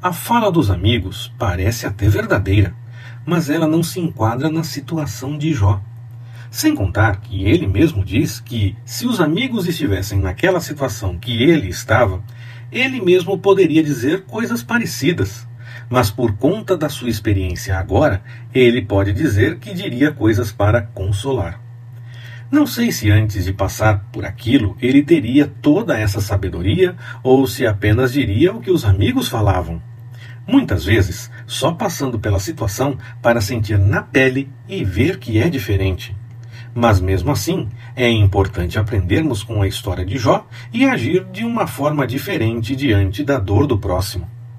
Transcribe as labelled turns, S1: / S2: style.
S1: A fala dos amigos parece até verdadeira, mas ela não se enquadra na situação de Jó. Sem contar que ele mesmo diz que, se os amigos estivessem naquela situação que ele estava, ele mesmo poderia dizer coisas parecidas. Mas por conta da sua experiência agora, ele pode dizer que diria coisas para consolar. Não sei se antes de passar por aquilo ele teria toda essa sabedoria ou se apenas diria o que os amigos falavam. Muitas vezes, só passando pela situação para sentir na pele e ver que é diferente. Mas mesmo assim, é importante aprendermos com a história de Jó e agir de uma forma diferente diante da dor do próximo.